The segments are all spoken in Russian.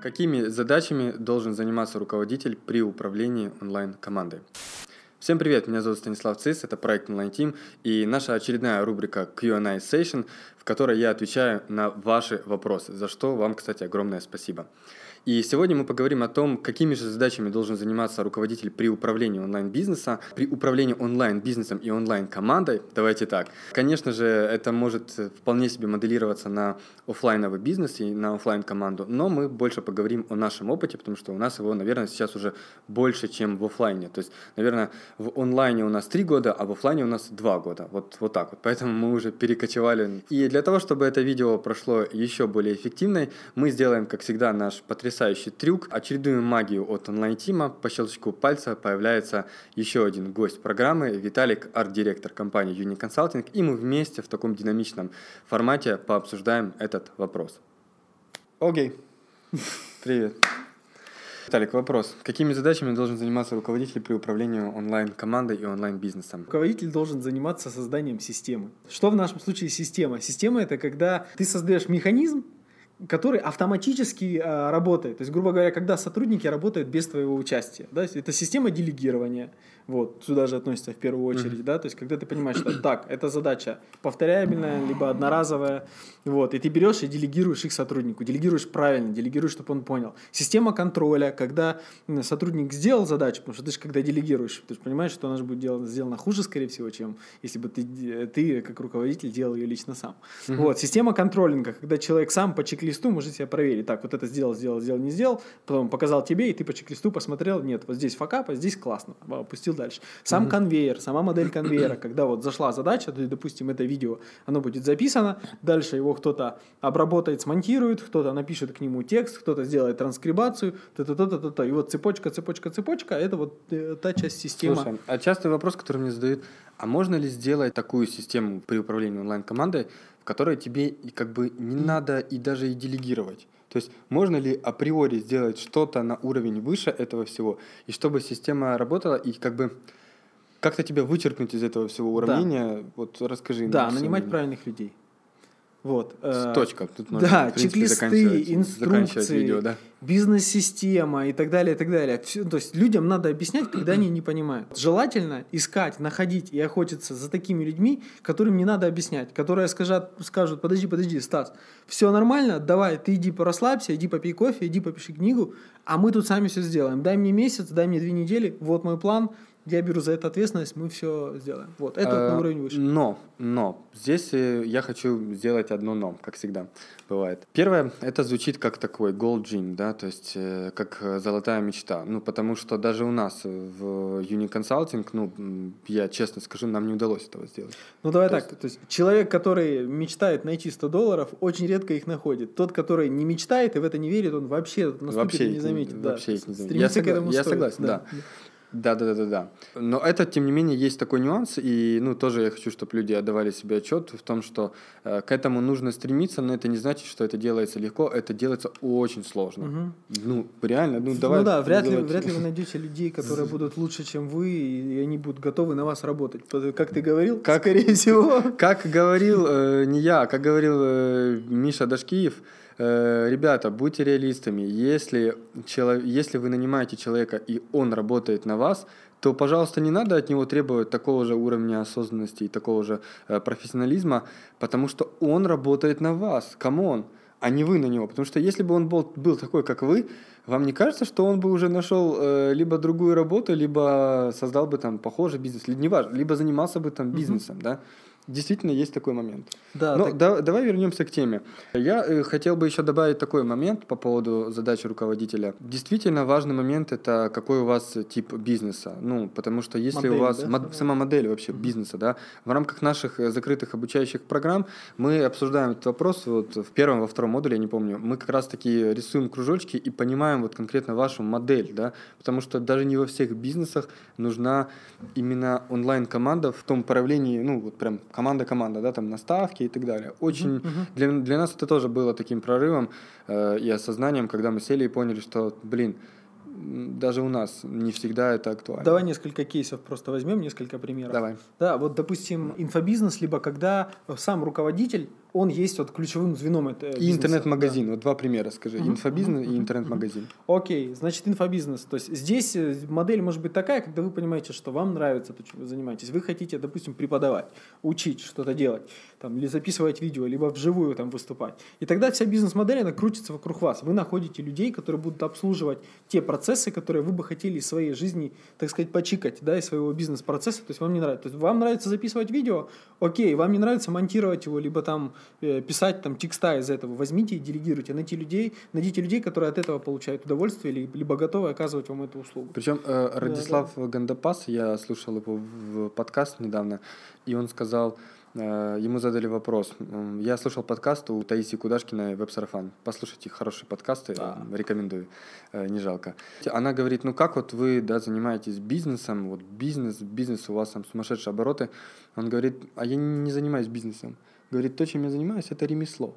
Какими задачами должен заниматься руководитель при управлении онлайн-командой? Всем привет, меня зовут Станислав Цис, это проект Online Team и наша очередная рубрика Q&A Session, в которой я отвечаю на ваши вопросы, за что вам, кстати, огромное спасибо. И сегодня мы поговорим о том, какими же задачами должен заниматься руководитель при управлении онлайн-бизнеса, при управлении онлайн-бизнесом и онлайн-командой. Давайте так. Конечно же, это может вполне себе моделироваться на офлайновый бизнес и на офлайн команду но мы больше поговорим о нашем опыте, потому что у нас его, наверное, сейчас уже больше, чем в офлайне. То есть, наверное, в онлайне у нас три года, а в офлайне у нас два года. Вот, вот так вот. Поэтому мы уже перекочевали. И для того, чтобы это видео прошло еще более эффективно, мы сделаем, как всегда, наш потрясающий потрясающий трюк. Очередную магию от онлайн-тима. По щелчку пальца появляется еще один гость программы, Виталик, арт-директор компании Uni Consulting, и мы вместе в таком динамичном формате пообсуждаем этот вопрос. Окей. Привет. Виталик, вопрос. Какими задачами должен заниматься руководитель при управлении онлайн-командой и онлайн-бизнесом? Руководитель должен заниматься созданием системы. Что в нашем случае система? Система — это когда ты создаешь механизм, который автоматически э, работает. То есть, грубо говоря, когда сотрудники работают без твоего участия. Да? Это система делегирования. Вот, сюда же относится в первую очередь, mm-hmm. да, то есть когда ты понимаешь, что так, эта задача повторяемая, либо одноразовая, вот, и ты берешь и делегируешь их сотруднику, делегируешь правильно, делегируешь, чтобы он понял. Система контроля, когда сотрудник сделал задачу, потому что ты же когда делегируешь, ты же понимаешь, что она же будет делана, сделана хуже, скорее всего, чем если бы ты, ты как руководитель делал ее лично сам. Mm-hmm. Вот, система контролинга, когда человек сам по чек-листу может себя проверить, так, вот это сделал, сделал, сделал, не сделал, потом показал тебе, и ты по чек-листу посмотрел, нет, вот здесь факап, а здесь классно, опустил дальше. Сам mm-hmm. конвейер, сама модель конвейера, когда вот зашла задача, то, допустим, это видео, оно будет записано, дальше его кто-то обработает, смонтирует, кто-то напишет к нему текст, кто-то сделает транскрибацию, то-то-то-то-то. И вот цепочка, цепочка, цепочка, это вот э, та часть системы. Слушай, а частый вопрос, который мне задают, а можно ли сделать такую систему при управлении онлайн-командой, в которой тебе как бы не надо и даже и делегировать? То есть можно ли априори сделать что-то на уровень выше этого всего, и чтобы система работала, и как бы как-то тебя вычеркнуть из этого всего уравнения, да. вот расскажи. Да, нанимать правильных людей. Вот. Э, Точка. Тут можно, да, принципе, чек-листы, инструкции, видео, да? бизнес-система и так далее, и так далее. Все, то есть людям надо объяснять, когда они не понимают. Желательно искать, находить и охотиться за такими людьми, которым не надо объяснять, которые скажут, скажут, подожди, подожди, Стас, все нормально, давай, ты иди порасслабься, иди попей кофе, иди попиши книгу, а мы тут сами все сделаем. Дай мне месяц, дай мне две недели, вот мой план – я беру за это ответственность, мы все сделаем. Вот, это а, на уровень выше. Но, но, здесь э, я хочу сделать одно но, как всегда бывает. Первое, это звучит как такой gold dream, да, то есть э, как золотая мечта. Ну, потому что даже у нас в Uni Consulting, ну, я честно скажу, нам не удалось этого сделать. Ну, давай то так, есть... то есть человек, который мечтает найти 100 долларов, очень редко их находит. Тот, который не мечтает и в это не верит, он вообще вообще не заметит. Не, да. Вообще их не заметит. Я, согла- я согласен, да. да. Да, да, да, да, да. Но это, тем не менее, есть такой нюанс, и ну тоже я хочу, чтобы люди отдавали себе отчет в том, что э, к этому нужно стремиться, но это не значит, что это делается легко, это делается очень сложно. Угу. Ну, реально, ну давай. Ну да, вряд ли, вряд ли вы найдете людей, которые будут лучше, чем вы, и они будут готовы на вас работать. Как ты говорил, как, скорее всего. Как говорил э, не я, как говорил э, Миша Дашкиев, ребята, будьте реалистами. Если, челов... если вы нанимаете человека, и он работает на вас, то, пожалуйста, не надо от него требовать такого же уровня осознанности и такого же э, профессионализма, потому что он работает на вас, come on, а не вы на него. Потому что если бы он был, был такой, как вы, вам не кажется, что он бы уже нашел э, либо другую работу, либо создал бы там похожий бизнес, либо, неважно, либо занимался бы там бизнесом, mm-hmm. да? Действительно есть такой момент. Да, Но так... да, давай вернемся к теме. Я э, хотел бы еще добавить такой момент по поводу задачи руководителя. Действительно важный момент это какой у вас тип бизнеса. Ну, потому что если модель, у вас да? мод, сама модель вообще бизнеса, да, в рамках наших э, закрытых обучающих программ мы обсуждаем этот вопрос вот в первом, во втором модуле, я не помню. Мы как раз таки рисуем кружочки и понимаем вот конкретно вашу модель, да, потому что даже не во всех бизнесах нужна именно онлайн-команда в том проявлении, ну, вот прям команда-команда, да, там наставки и так далее. Очень uh-huh. для, для нас это тоже было таким прорывом э, и осознанием, когда мы сели и поняли, что, блин, даже у нас не всегда это актуально. Давай несколько кейсов просто возьмем, несколько примеров. Давай. Да, вот, допустим, инфобизнес, либо когда сам руководитель он есть вот ключевым звеном это И интернет-магазин. Да. Вот два примера скажи. Угу, Инфобизнес угу, и интернет-магазин. Окей, значит, инфобизнес. То есть здесь э, модель может быть такая, когда вы понимаете, что вам нравится то, чем вы занимаетесь. Вы хотите, допустим, преподавать, учить что-то делать, там, или записывать видео, либо вживую там выступать. И тогда вся бизнес-модель, она крутится вокруг вас. Вы находите людей, которые будут обслуживать те процессы, которые вы бы хотели из своей жизни, так сказать, почикать, да, из своего бизнес-процесса. То есть вам не нравится. То есть вам нравится записывать видео, окей, вам не нравится монтировать его, либо там писать там текста из этого. Возьмите и делегируйте. Найти людей, найдите людей, которые от этого получают удовольствие, либо, либо готовы оказывать вам эту услугу. Причем э, Радислав да, да. Гандапас, я слушал его в подкаст недавно, и он сказал, Э, ему задали вопрос. Я слушал подкаст у Таисии Кудашкиной «Веб-сарафан». Послушайте, хорошие подкасты, да. рекомендую, э, не жалко. Она говорит, ну как вот вы да, занимаетесь бизнесом, вот бизнес, бизнес, у вас там сумасшедшие обороты. Он говорит, а я не занимаюсь бизнесом. Говорит, то, чем я занимаюсь, это ремесло.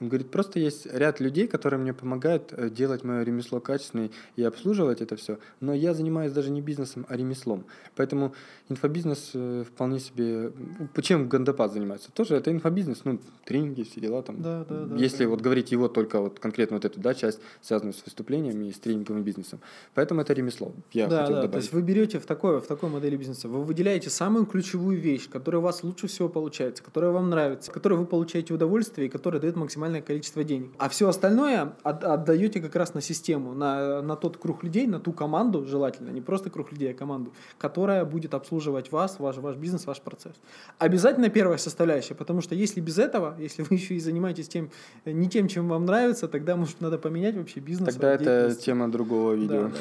Он говорит, просто есть ряд людей, которые мне помогают э, делать мое ремесло качественнее и обслуживать это все, но я занимаюсь даже не бизнесом, а ремеслом. Поэтому инфобизнес э, вполне себе... Почему Гандапад занимается? Тоже это инфобизнес, ну, тренинги, все дела там. Да, да, да. Если да. вот говорить его только вот конкретно вот эту да, часть, связанную с выступлениями и с тренинговым бизнесом. Поэтому это ремесло. Я да, хотел да, добавить. то есть вы берете в такой, в такой модели бизнеса, вы выделяете самую ключевую вещь, которая у вас лучше всего получается, которая вам нравится, которой вы получаете удовольствие и которая дает максимально максимальное количество денег. А все остальное от, отдаете как раз на систему, на, на тот круг людей, на ту команду, желательно, не просто круг людей, а команду, которая будет обслуживать вас, ваш, ваш бизнес, ваш процесс. Обязательно первая составляющая, потому что если без этого, если вы еще и занимаетесь тем, не тем, чем вам нравится, тогда, может, надо поменять вообще бизнес. Тогда это тема другого видео.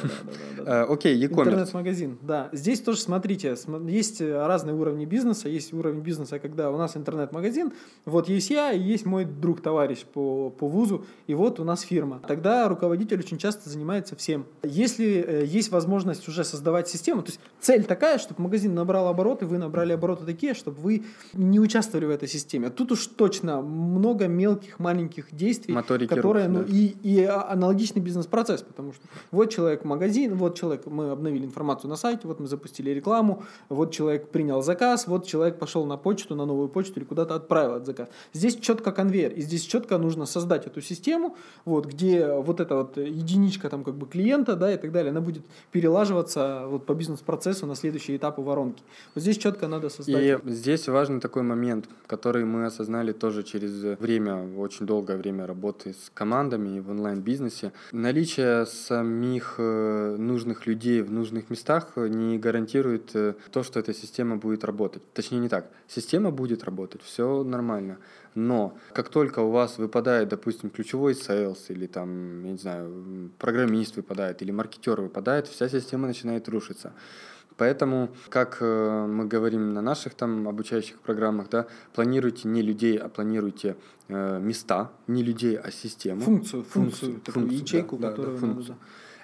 Э, Окей, e-commerce. Интернет-магазин, да. Здесь тоже, смотрите, есть разные уровни бизнеса. Есть уровень бизнеса, когда у нас интернет-магазин, вот есть я и есть мой друг-товарищ товарищ по, по вузу, и вот у нас фирма. Тогда руководитель очень часто занимается всем. Если э, есть возможность уже создавать систему, то есть цель такая, чтобы магазин набрал обороты, вы набрали обороты такие, чтобы вы не участвовали в этой системе. Тут уж точно много мелких, маленьких действий, Моторики которые, рук, ну, да. и, и аналогичный бизнес-процесс, потому что вот человек магазин, вот человек, мы обновили информацию на сайте, вот мы запустили рекламу, вот человек принял заказ, вот человек пошел на почту, на новую почту или куда-то отправил этот заказ. Здесь четко конвейер, и здесь четко нужно создать эту систему, вот, где вот эта вот единичка там как бы клиента, да, и так далее, она будет перелаживаться вот по бизнес-процессу на следующие этапы воронки. Вот здесь четко надо создать. И здесь важный такой момент, который мы осознали тоже через время, очень долгое время работы с командами в онлайн-бизнесе. Наличие самих э, нужных людей в нужных местах не гарантирует э, то, что эта система будет работать. Точнее, не так. Система будет работать, все нормально. Но как только у вас выпадает, допустим, ключевой sales или там, я не знаю, программист выпадает или маркетер выпадает, вся система начинает рушиться. Поэтому, как э, мы говорим на наших там обучающих программах, да, планируйте не людей, а планируйте э, места, не людей, а систему. Функцию, функцию, функцию, функцию ячейку, да, которую да, функцию. надо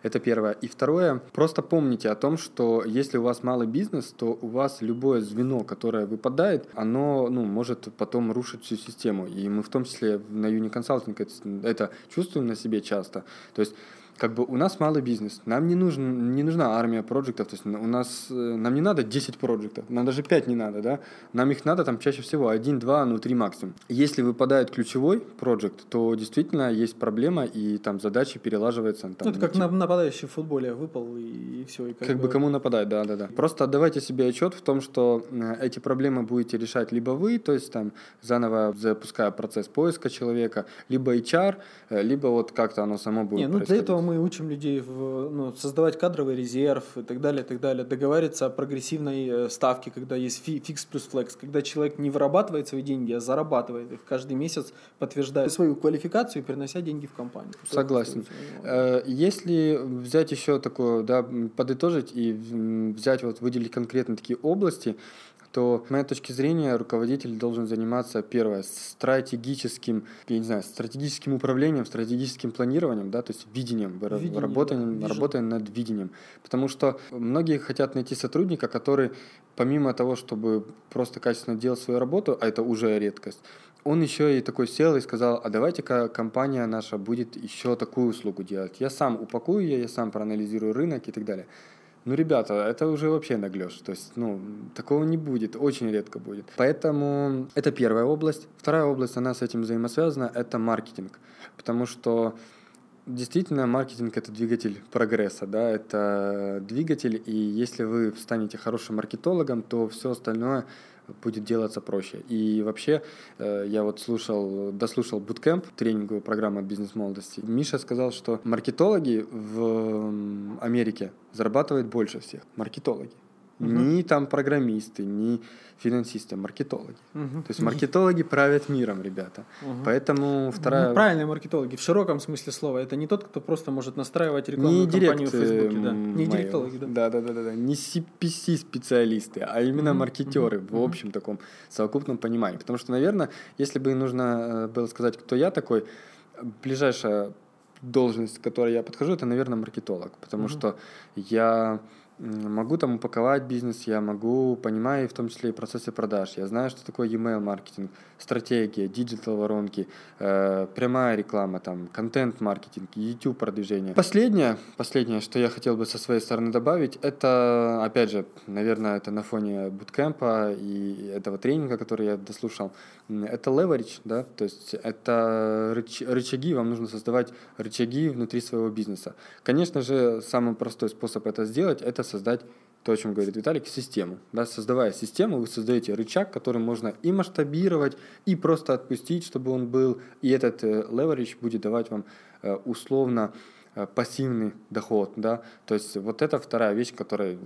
это первое. И второе, просто помните о том, что если у вас малый бизнес, то у вас любое звено, которое выпадает, оно ну, может потом рушить всю систему. И мы в том числе на Юни Консалтинг это, это чувствуем на себе часто. То есть как бы у нас малый бизнес, нам не, нужен, не нужна армия проектов, то есть у нас, э, нам не надо 10 проектов, нам даже 5 не надо, да, нам их надо там чаще всего 1, 2, ну 3 максимум. Если выпадает ключевой проект, то действительно есть проблема, и там задачи перелаживаются. Там, ну, это как на, нападающий в футболе выпал, и, и все. И как, как бы кому нападать, да, да, да. Просто отдавайте себе отчет в том, что э, эти проблемы будете решать либо вы, то есть там заново запуская процесс поиска человека, либо HR, э, либо вот как-то оно само будет Не, ну для этого мы учим людей в, ну, создавать кадровый резерв и так далее, и так далее, договариваться о прогрессивной э, ставке, когда есть фикс плюс флекс, когда человек не вырабатывает свои деньги, а зарабатывает их каждый месяц, подтверждая свою квалификацию и принося деньги в компанию. Согласен. Э, если взять еще такое, да, подытожить и взять, вот выделить конкретно такие области, то, с моей точки зрения, руководитель должен заниматься, первое, стратегическим, я не знаю, стратегическим управлением, стратегическим планированием, да, то есть видением, видением работаем, да, работаем над видением. Потому что многие хотят найти сотрудника, который, помимо того, чтобы просто качественно делать свою работу, а это уже редкость, он еще и такой сел и сказал, а давайте-ка компания наша будет еще такую услугу делать. Я сам упакую ее, я сам проанализирую рынок и так далее. Ну, ребята, это уже вообще наглешь. То есть, ну, такого не будет, очень редко будет. Поэтому это первая область. Вторая область, она с этим взаимосвязана, это маркетинг. Потому что Действительно, маркетинг – это двигатель прогресса, да, это двигатель, и если вы станете хорошим маркетологом, то все остальное будет делаться проще. И вообще, э, я вот слушал, дослушал буткемп, тренинговую программу от бизнес-молодости. Миша сказал, что маркетологи в Америке зарабатывают больше всех. Маркетологи. Угу. Ни там программисты, ни финансисты, маркетологи. Угу. То есть маркетологи правят миром, ребята. Угу. Поэтому вторая... Ну, правильные маркетологи, в широком смысле слова. Это не тот, кто просто может настраивать рекламную не кампанию в Фейсбуке. Да. Не директологи, да. Да, да, да, да, да. Не CPC-специалисты, а именно угу. маркетеры угу. в общем таком совокупном понимании. Потому что, наверное, если бы нужно э, было сказать, кто я такой, ближайшая должность, к которой я подхожу, это, наверное, маркетолог. Потому угу. что я могу там упаковать бизнес, я могу, понимаю в том числе и процессы продаж, я знаю, что такое email маркетинг, стратегия, digital воронки, э, прямая реклама, там, контент-маркетинг, YouTube продвижение. Последнее, последнее, что я хотел бы со своей стороны добавить, это, опять же, наверное, это на фоне буткемпа и этого тренинга, который я дослушал, это leverage, да, то есть это рыч, рычаги, вам нужно создавать рычаги внутри своего бизнеса. Конечно же, самый простой способ это сделать, это создать то, о чем говорит Виталик, систему. Да, создавая систему, вы создаете рычаг, который можно и масштабировать, и просто отпустить, чтобы он был. И этот э, leverage будет давать вам э, условно пассивный доход, да, то есть вот это вторая вещь, которой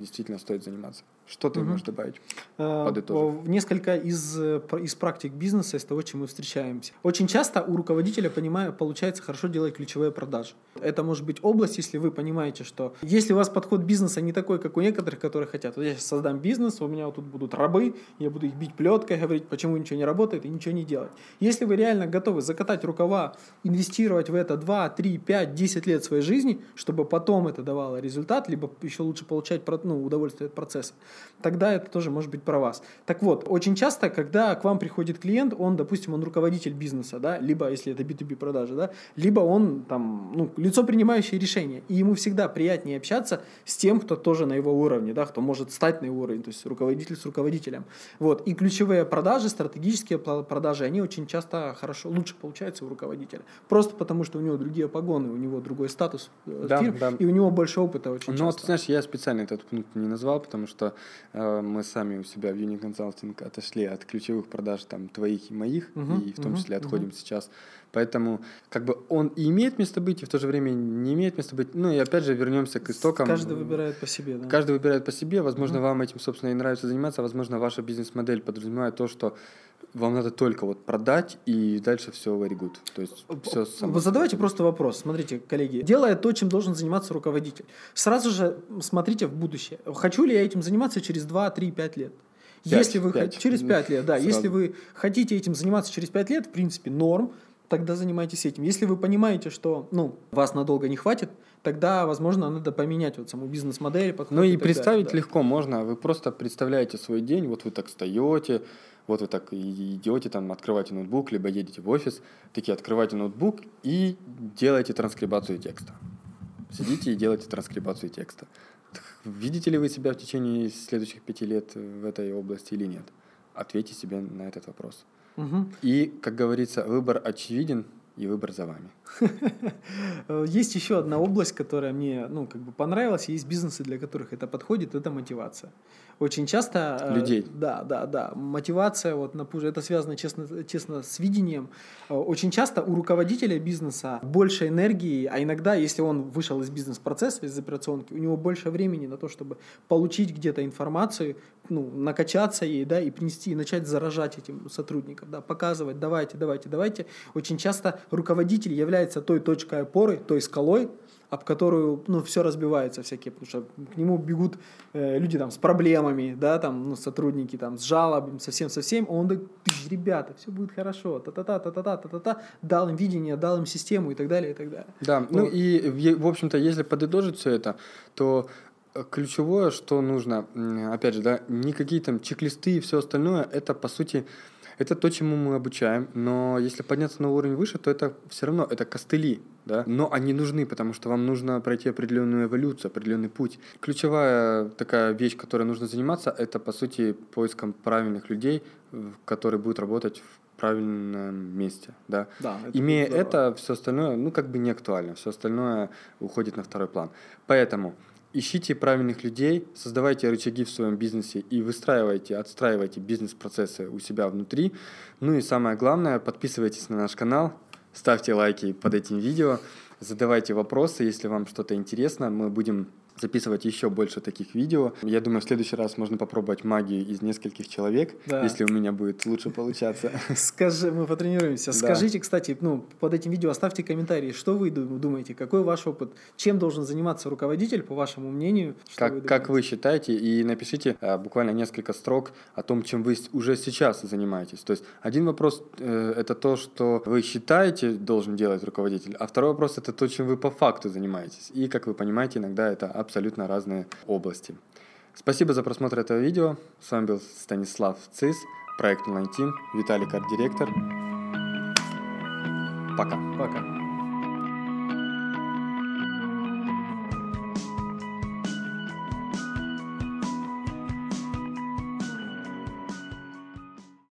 действительно стоит заниматься. Что ты угу. можешь добавить, э, подытожив? Несколько из, э, из практик бизнеса, из того, чем мы встречаемся. Очень часто у руководителя, понимаю, получается хорошо делать ключевые продажи. Это может быть область, если вы понимаете, что если у вас подход бизнеса не такой, как у некоторых, которые хотят, вот я сейчас создам бизнес, у меня вот тут будут рабы, я буду их бить плеткой, говорить, почему ничего не работает и ничего не делать. Если вы реально готовы закатать рукава, инвестировать в это 2, 3, 5, 10 10 лет своей жизни, чтобы потом это давало результат, либо еще лучше получать ну, удовольствие от процесса, тогда это тоже может быть про вас. Так вот, очень часто, когда к вам приходит клиент, он, допустим, он руководитель бизнеса, да, либо, если это B2B продажи, да, либо он там, ну, лицо, принимающее решения, и ему всегда приятнее общаться с тем, кто тоже на его уровне, да, кто может стать на его уровень, то есть руководитель с руководителем. Вот, и ключевые продажи, стратегические продажи, они очень часто хорошо, лучше получаются у руководителя. Просто потому, что у него другие погоны, у него другой статус э, да, фирм, да. и у него больше опыта очень Ну, часто. ты знаешь, я специально этот пункт не назвал, потому что э, мы сами у себя в Uni Consulting отошли от ключевых продаж там твоих и моих, угу, и в том угу, числе отходим угу. сейчас. Поэтому как бы он и имеет место быть, и в то же время не имеет места быть. Ну и опять же вернемся к истокам. Каждый выбирает по себе, да. Каждый выбирает по себе. Возможно, угу. вам этим, собственно, и нравится заниматься. Возможно, ваша бизнес-модель подразумевает то, что вам надо только вот продать, и дальше все very good. То есть все само. Задавайте просто вопрос. Смотрите, коллеги, делая то, чем должен заниматься руководитель, сразу же смотрите в будущее. Хочу ли я этим заниматься через 2, 3, 5 лет? 5, если вы 5. через 5 лет, да, сразу. если вы хотите этим заниматься через 5 лет, в принципе, норм, тогда занимайтесь этим. Если вы понимаете, что ну, вас надолго не хватит, тогда, возможно, надо поменять вот саму бизнес-модель. Ну и, и представить далее, да. легко можно. Вы просто представляете свой день, вот вы так встаете, вот вы так идете, там, открываете ноутбук, либо едете в офис, такие открываете ноутбук и делаете транскрибацию текста. Сидите и делаете транскрибацию текста. Видите ли вы себя в течение следующих пяти лет в этой области или нет? Ответьте себе на этот вопрос. Угу. И, как говорится, выбор очевиден, и выбор за вами. Есть еще одна область, которая мне ну, как бы понравилась. Есть бизнесы, для которых это подходит, это мотивация. Очень часто... Э, Людей. Да, да, да. Мотивация, вот, это связано честно, честно с видением. Э, очень часто у руководителя бизнеса больше энергии, а иногда, если он вышел из бизнес-процесса, из операционки, у него больше времени на то, чтобы получить где-то информацию, ну, накачаться ей, да, и принести, и начать заражать этим сотрудников, да, показывать, давайте, давайте, давайте. Очень часто руководитель является той точкой опоры, той скалой, об которую, ну, все разбивается всякие, потому что к нему бегут э, люди там с проблемами, да, там, ну, сотрудники там с жалобами, совсем совсем, он говорит, ребята, все будет хорошо, та-та-та, та-та-та, та-та-та, дал им видение, дал им систему и так далее, и так далее. Да, ну, ну и, в общем-то, если подытожить все это, то э, ключевое, что нужно, опять же, да, никакие там чек-листы и все остальное, это, по сути, Это то, чему мы обучаем, но если подняться на уровень выше, то это все равно, это костыли, да, но они нужны, потому что вам нужно пройти определенную эволюцию, определенный путь. Ключевая такая вещь, которой нужно заниматься, это, по сути, поиском правильных людей, которые будут работать в правильном месте, да. Да, это Имея это, все остальное, ну, как бы не актуально, все остальное уходит на второй план. Поэтому ищите правильных людей, создавайте рычаги в своем бизнесе и выстраивайте, отстраивайте бизнес-процессы у себя внутри. Ну и самое главное, подписывайтесь на наш канал, ставьте лайки под этим видео, задавайте вопросы, если вам что-то интересно, мы будем записывать еще больше таких видео. Я думаю, в следующий раз можно попробовать магию из нескольких человек, Да. если у меня будет лучше получаться. Скажи, мы потренируемся. Скажите, кстати, ну, под этим видео оставьте комментарии, что вы ду- думаете, какой ваш опыт, чем должен заниматься руководитель, по вашему мнению. Как, как думаете? вы считаете, и напишите э, буквально несколько строк о том, чем вы уже сейчас занимаетесь. То есть один вопрос э, это то, что вы считаете должен делать руководитель, а второй вопрос это то, чем вы по факту занимаетесь. И, как вы понимаете, иногда это абсолютно разные области. Спасибо за просмотр этого видео. С вами был Станислав Цис, проект Online Team, Виталий арт-директор. Пока. Пока.